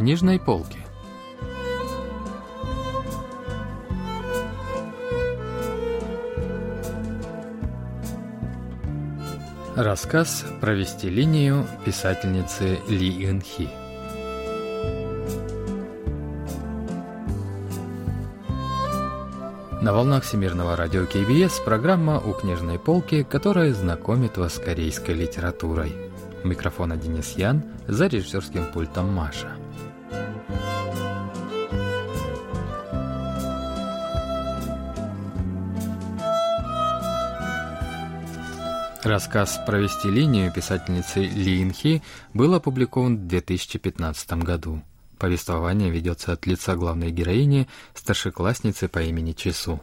книжной полке. Рассказ «Провести линию» писательницы Ли Инхи. На волнах Всемирного радио КБС программа «У книжной полки», которая знакомит вас с корейской литературой. У микрофона Денис Ян, за режиссерским пультом Маша. Рассказ «Провести линию» писательницы Ли Инхи был опубликован в 2015 году. Повествование ведется от лица главной героини, старшеклассницы по имени Чесу.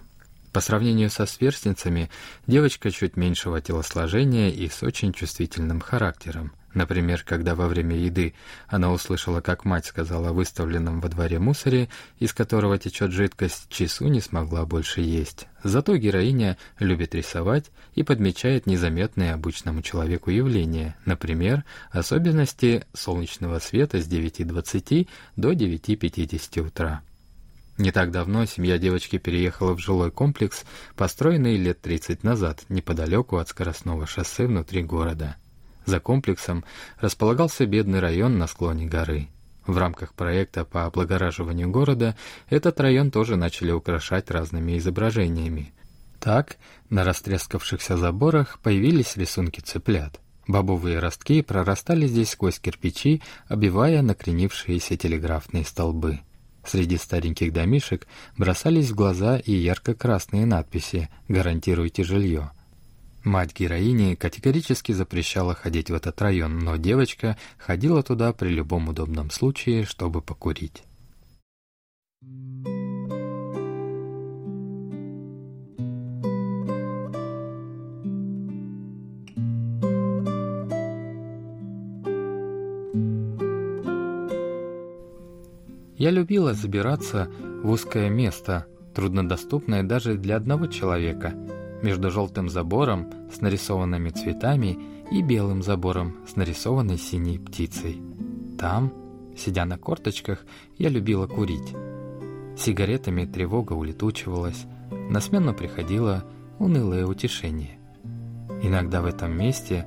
По сравнению со сверстницами, девочка чуть меньшего телосложения и с очень чувствительным характером. Например, когда во время еды она услышала, как мать сказала о выставленном во дворе мусоре, из которого течет жидкость, Чису не смогла больше есть. Зато героиня любит рисовать и подмечает незаметные обычному человеку явления, например, особенности солнечного света с 9.20 до 9.50 утра. Не так давно семья девочки переехала в жилой комплекс, построенный лет 30 назад, неподалеку от скоростного шоссе внутри города. За комплексом располагался бедный район на склоне горы. В рамках проекта по облагораживанию города этот район тоже начали украшать разными изображениями. Так, на растрескавшихся заборах появились рисунки цыплят. Бобовые ростки прорастали здесь сквозь кирпичи, обивая накренившиеся телеграфные столбы. Среди стареньких домишек бросались в глаза и ярко-красные надписи «Гарантируйте жилье». Мать героини категорически запрещала ходить в этот район, но девочка ходила туда при любом удобном случае, чтобы покурить. Я любила забираться в узкое место, труднодоступное даже для одного человека — между желтым забором с нарисованными цветами и белым забором с нарисованной синей птицей. Там, сидя на корточках, я любила курить. Сигаретами тревога улетучивалась, на смену приходило унылое утешение. Иногда в этом месте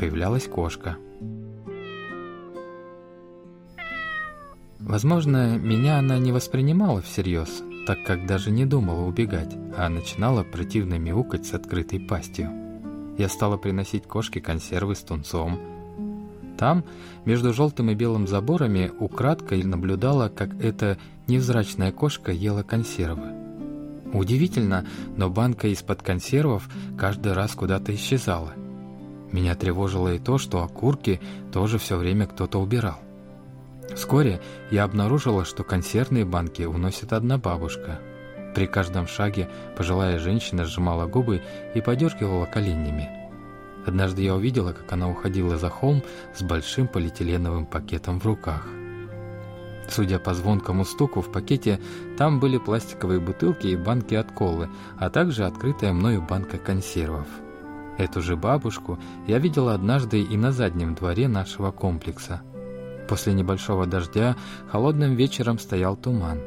появлялась кошка. Возможно, меня она не воспринимала всерьез, так как даже не думала убегать, а начинала противно мяукать с открытой пастью. Я стала приносить кошке консервы с тунцом. Там, между желтым и белым заборами, украдкой наблюдала, как эта невзрачная кошка ела консервы. Удивительно, но банка из-под консервов каждый раз куда-то исчезала. Меня тревожило и то, что окурки тоже все время кто-то убирал. Вскоре я обнаружила, что консервные банки уносит одна бабушка. При каждом шаге пожилая женщина сжимала губы и подергивала коленями. Однажды я увидела, как она уходила за холм с большим полиэтиленовым пакетом в руках. Судя по звонкому стуку в пакете, там были пластиковые бутылки и банки от колы, а также открытая мною банка консервов. Эту же бабушку я видела однажды и на заднем дворе нашего комплекса – После небольшого дождя холодным вечером стоял туман.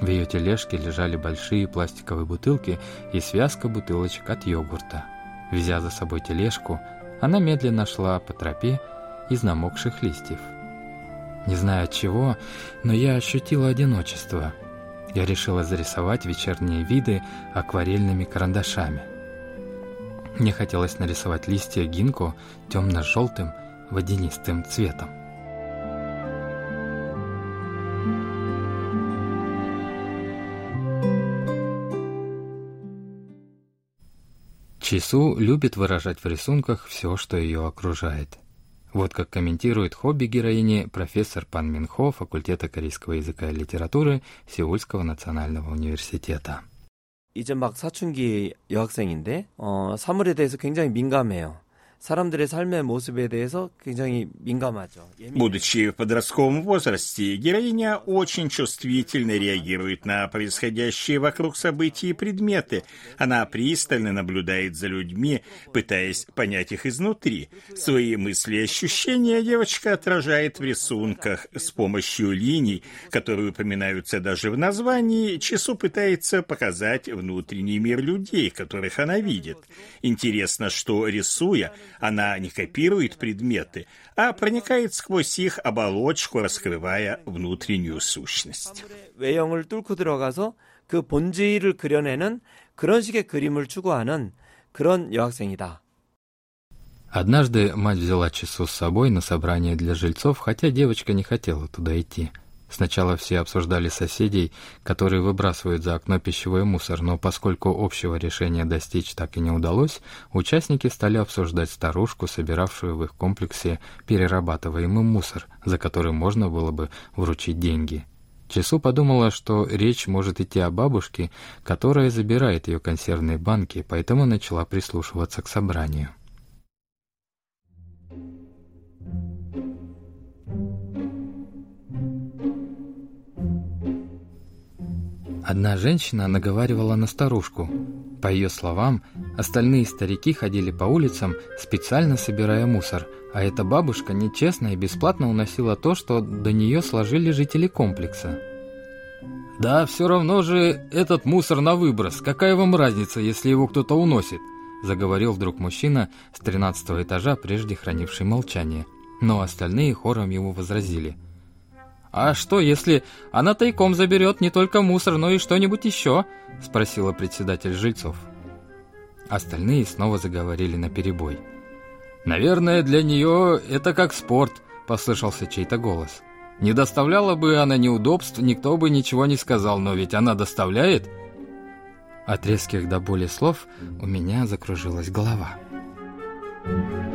В ее тележке лежали большие пластиковые бутылки и связка бутылочек от йогурта. Везя за собой тележку, она медленно шла по тропе из намокших листьев. Не знаю от чего, но я ощутила одиночество. Я решила зарисовать вечерние виды акварельными карандашами. Мне хотелось нарисовать листья гинко темно-желтым водянистым цветом. Чису любит выражать в рисунках все, что ее окружает. Вот как комментирует хобби героини профессор Пан Минхо факультета корейского языка и литературы Сеульского национального университета. 이제 막 사춘기 여학생인데 어, 사물에 대해서 굉장히 민감해요. 사람들의 삶의 모습에 대해서 굉장히 민감하죠. Будучи в подростковом возрасте, героиня очень чувствительно реагирует на происходящие вокруг события и предметы. Она пристально наблюдает за людьми, пытаясь понять их изнутри. Свои мысли и ощущения девочка отражает в рисунках с помощью линий, которые упоминаются даже в названии. Чесу пытается показать внутренний мир людей, которых она видит. Интересно, что рисуя, она не копирует предметы, а проникает сквозь их оболочку, раскрывая внутреннюю сущность. 외형을 뚫고 들어가서 그 본질을 그려내는 그런 식의 그림을 추구하는 그런 여학생이다. Однажды мать взяла часу с собой на собрание для жильцов, хотя девочка не хотела туда идти. Сначала все обсуждали соседей, которые выбрасывают за окно пищевой мусор, но поскольку общего решения достичь так и не удалось, участники стали обсуждать старушку, собиравшую в их комплексе перерабатываемый мусор, за который можно было бы вручить деньги. Чесу подумала, что речь может идти о бабушке, которая забирает ее консервные банки, поэтому начала прислушиваться к собранию. Одна женщина наговаривала на старушку. По ее словам, остальные старики ходили по улицам, специально собирая мусор, а эта бабушка нечестно и бесплатно уносила то, что до нее сложили жители комплекса. «Да все равно же этот мусор на выброс. Какая вам разница, если его кто-то уносит?» заговорил вдруг мужчина с тринадцатого этажа, прежде хранивший молчание. Но остальные хором ему возразили – «А что, если она тайком заберет не только мусор, но и что-нибудь еще?» — спросила председатель жильцов. Остальные снова заговорили на перебой. «Наверное, для нее это как спорт», — послышался чей-то голос. «Не доставляла бы она неудобств, никто бы ничего не сказал, но ведь она доставляет». От резких до боли слов у меня закружилась голова. Thank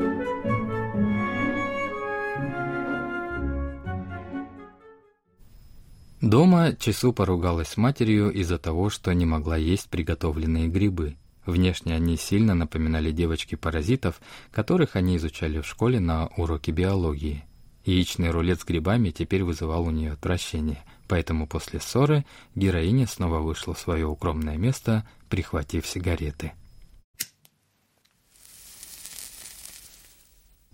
Дома Чесу поругалась с матерью из-за того, что не могла есть приготовленные грибы. Внешне они сильно напоминали девочки-паразитов, которых они изучали в школе на уроке биологии. Яичный рулет с грибами теперь вызывал у нее отвращение, поэтому после ссоры героиня снова вышла в свое укромное место, прихватив сигареты.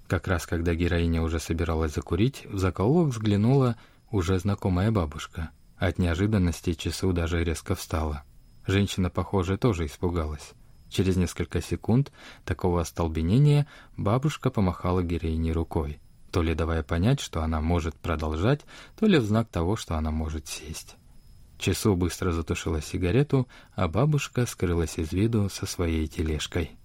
Как раз когда героиня уже собиралась закурить, в закоулок взглянула уже знакомая бабушка. От неожиданности часу даже резко встала. Женщина, похоже, тоже испугалась. Через несколько секунд такого остолбенения бабушка помахала героине рукой, то ли давая понять, что она может продолжать, то ли в знак того, что она может сесть. Часу быстро затушила сигарету, а бабушка скрылась из виду со своей тележкой.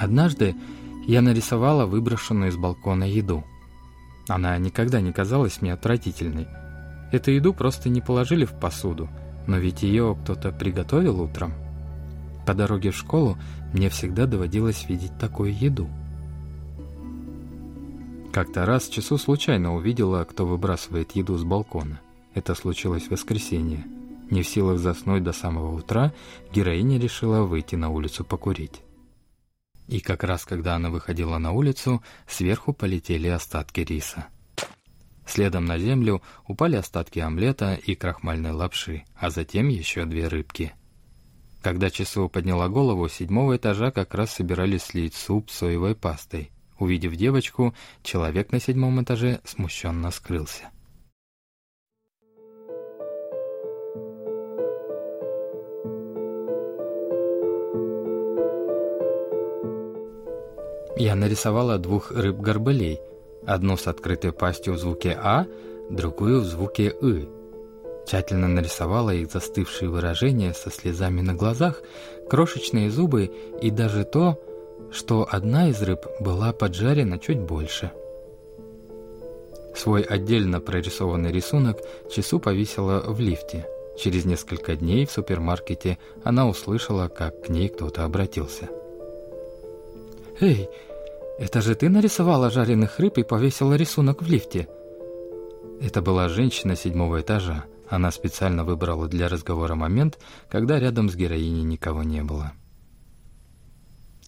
Однажды я нарисовала выброшенную из балкона еду. Она никогда не казалась мне отвратительной. Эту еду просто не положили в посуду, но ведь ее кто-то приготовил утром. По дороге в школу мне всегда доводилось видеть такую еду. Как-то раз часу случайно увидела, кто выбрасывает еду с балкона. Это случилось в воскресенье. Не в силах заснуть до самого утра, героиня решила выйти на улицу покурить. И как раз когда она выходила на улицу, сверху полетели остатки риса. Следом на землю упали остатки омлета и крахмальной лапши, а затем еще две рыбки. Когда Часу подняла голову, седьмого этажа как раз собирались слить суп соевой пастой. Увидев девочку, человек на седьмом этаже смущенно скрылся. Я нарисовала двух рыб-горбылей, одну с открытой пастью в звуке «а», другую в звуке «ы». Тщательно нарисовала их застывшие выражения со слезами на глазах, крошечные зубы и даже то, что одна из рыб была поджарена чуть больше. Свой отдельно прорисованный рисунок Чесу повесила в лифте. Через несколько дней в супермаркете она услышала, как к ней кто-то обратился. «Эй, это же ты нарисовала жареных рыб и повесила рисунок в лифте?» Это была женщина седьмого этажа. Она специально выбрала для разговора момент, когда рядом с героиней никого не было.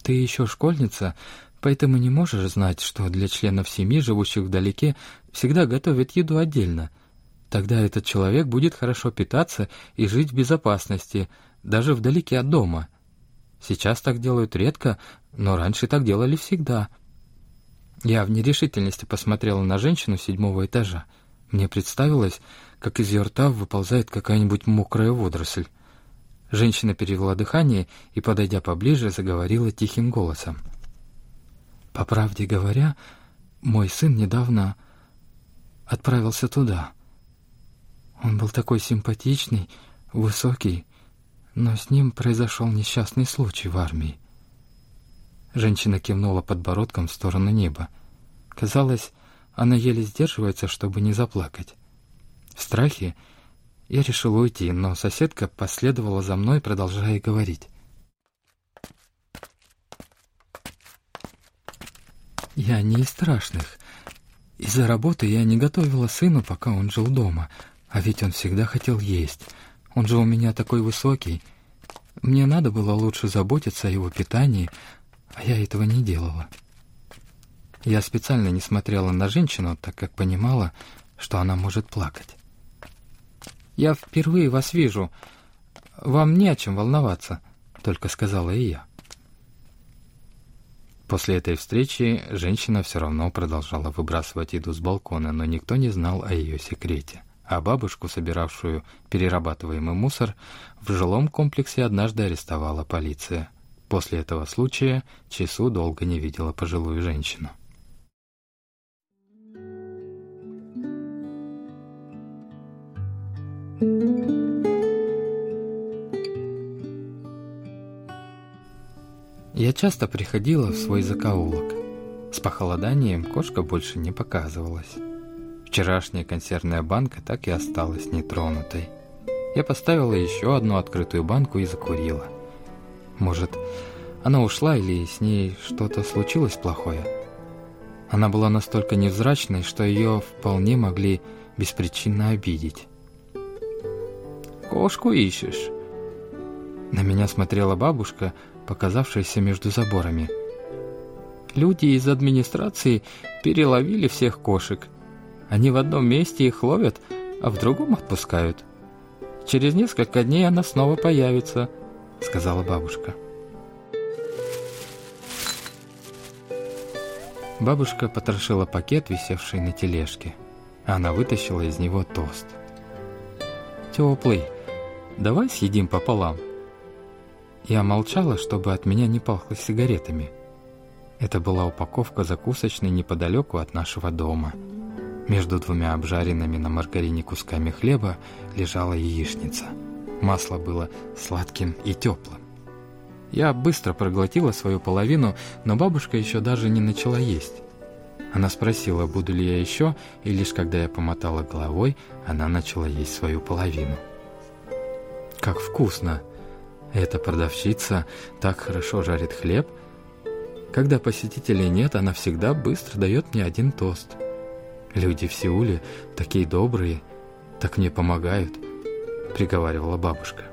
«Ты еще школьница, поэтому не можешь знать, что для членов семьи, живущих вдалеке, всегда готовят еду отдельно. Тогда этот человек будет хорошо питаться и жить в безопасности, даже вдалеке от дома. Сейчас так делают редко, но раньше так делали всегда». Я в нерешительности посмотрела на женщину седьмого этажа. Мне представилось, как из ее рта выползает какая-нибудь мокрая водоросль. Женщина перевела дыхание и, подойдя поближе, заговорила тихим голосом. «По правде говоря, мой сын недавно отправился туда. Он был такой симпатичный, высокий, но с ним произошел несчастный случай в армии. Женщина кивнула подбородком в сторону неба. Казалось, она еле сдерживается, чтобы не заплакать. В страхе я решил уйти, но соседка последовала за мной, продолжая говорить. Я не из страшных. Из-за работы я не готовила сыну, пока он жил дома. А ведь он всегда хотел есть. Он же у меня такой высокий. Мне надо было лучше заботиться о его питании, а я этого не делала. Я специально не смотрела на женщину, так как понимала, что она может плакать. «Я впервые вас вижу. Вам не о чем волноваться», — только сказала и я. После этой встречи женщина все равно продолжала выбрасывать еду с балкона, но никто не знал о ее секрете. А бабушку, собиравшую перерабатываемый мусор, в жилом комплексе однажды арестовала полиция. После этого случая Чесу долго не видела пожилую женщину. Я часто приходила в свой закоулок. С похолоданием кошка больше не показывалась. Вчерашняя консервная банка так и осталась нетронутой. Я поставила еще одну открытую банку и закурила. Может, она ушла или с ней что-то случилось плохое? Она была настолько невзрачной, что ее вполне могли беспричинно обидеть. «Кошку ищешь?» На меня смотрела бабушка, показавшаяся между заборами. Люди из администрации переловили всех кошек. Они в одном месте их ловят, а в другом отпускают. Через несколько дней она снова появится –— сказала бабушка. Бабушка потрошила пакет, висевший на тележке. Она вытащила из него тост. «Теплый. Давай съедим пополам». Я молчала, чтобы от меня не пахло сигаретами. Это была упаковка закусочной неподалеку от нашего дома. Между двумя обжаренными на маргарине кусками хлеба лежала яичница — Масло было сладким и теплым. Я быстро проглотила свою половину, но бабушка еще даже не начала есть. Она спросила, буду ли я еще, и лишь когда я помотала головой, она начала есть свою половину. Как вкусно! Эта продавщица так хорошо жарит хлеб. Когда посетителей нет, она всегда быстро дает мне один тост. Люди в Сеуле такие добрые, так мне помогают –— приговаривала бабушка.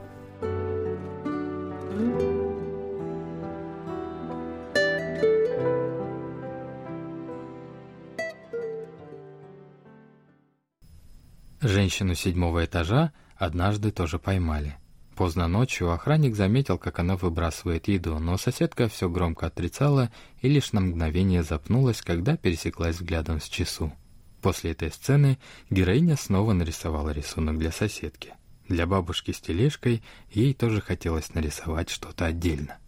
Женщину седьмого этажа однажды тоже поймали. Поздно ночью охранник заметил, как она выбрасывает еду, но соседка все громко отрицала и лишь на мгновение запнулась, когда пересеклась взглядом с часу. После этой сцены героиня снова нарисовала рисунок для соседки. Для бабушки с тележкой ей тоже хотелось нарисовать что-то отдельно.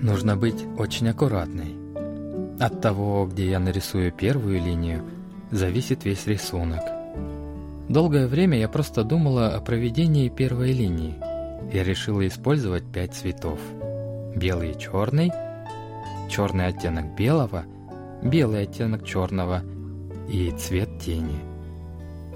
Нужно быть очень аккуратной. От того, где я нарисую первую линию, зависит весь рисунок. Долгое время я просто думала о проведении первой линии – я решила использовать пять цветов. Белый и черный, черный оттенок белого, белый оттенок черного и цвет тени.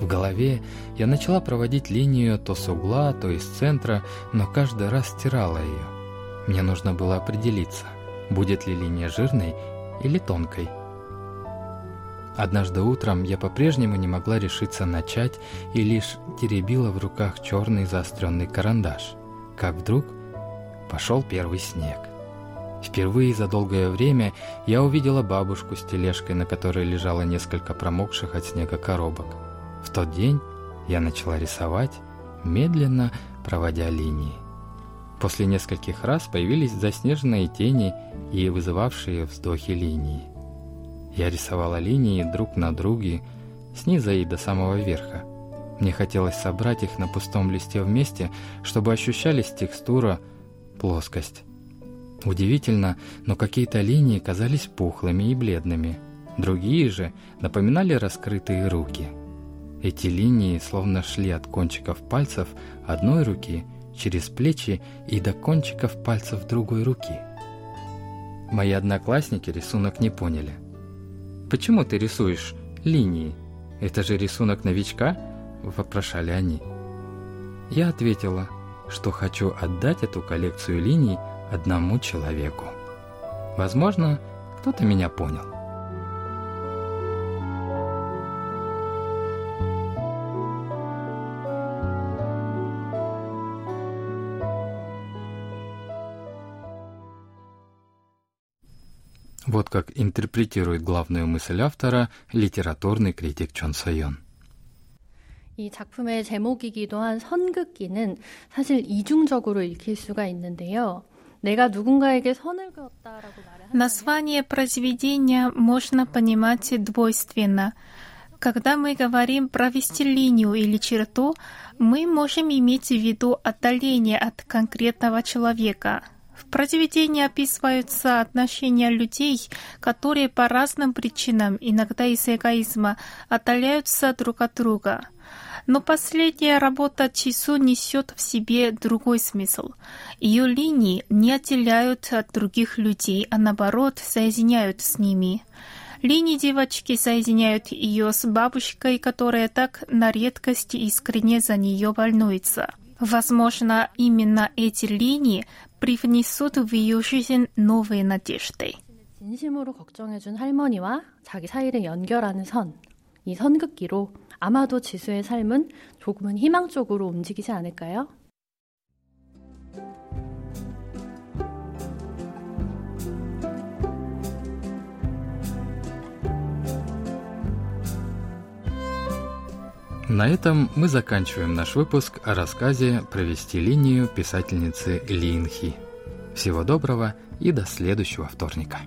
В голове я начала проводить линию то с угла, то из центра, но каждый раз стирала ее. Мне нужно было определиться, будет ли линия жирной или тонкой. Однажды утром я по-прежнему не могла решиться начать и лишь теребила в руках черный заостренный карандаш, как вдруг пошел первый снег. Впервые за долгое время я увидела бабушку с тележкой, на которой лежало несколько промокших от снега коробок. В тот день я начала рисовать, медленно проводя линии. После нескольких раз появились заснеженные тени и вызывавшие вздохи линии. Я рисовала линии друг на друге, снизу и до самого верха. Мне хотелось собрать их на пустом листе вместе, чтобы ощущались текстура, плоскость. Удивительно, но какие-то линии казались пухлыми и бледными. Другие же напоминали раскрытые руки. Эти линии словно шли от кончиков пальцев одной руки через плечи и до кончиков пальцев другой руки. Мои одноклассники рисунок не поняли. «Почему ты рисуешь линии? Это же рисунок новичка?» – вопрошали они. Я ответила, что хочу отдать эту коллекцию линий одному человеку. Возможно, кто-то меня понял. Вот как интерпретирует главную мысль автора литературный критик Чон Сойон. 이 작품의 제목이기도 한 선긋기는 사실 이중적으로 읽힐 수가 있는데요. 내가 누군가에게 선을 그었다라고 말을 Название произведения можно понимать двойственно. Когда мы говорим провести линию или черту, мы можем иметь в виду отдаление от конкретного человека. В произведении описываются отношения людей, которые по разным причинам, иногда из эгоизма, отдаляются друг от друга. Но последняя работа Чису несет в себе другой смысл. Ее линии не отделяют от других людей, а наоборот соединяют с ними. Линии девочки соединяют ее с бабушкой, которая так на редкость искренне за нее волнуется. Возможно, именно эти линии привнесут в ее жизнь новые надежды. 진심으로 걱정해준 할머니와 자기 사이를 연결하는 선, 이 선긋기로 아마도 지수의 삶은 조금은 희망 쪽으로 움직이지 않을까요? На этом мы заканчиваем наш выпуск о рассказе «Провести линию» писательницы Лин Хи. Всего доброго и до следующего вторника.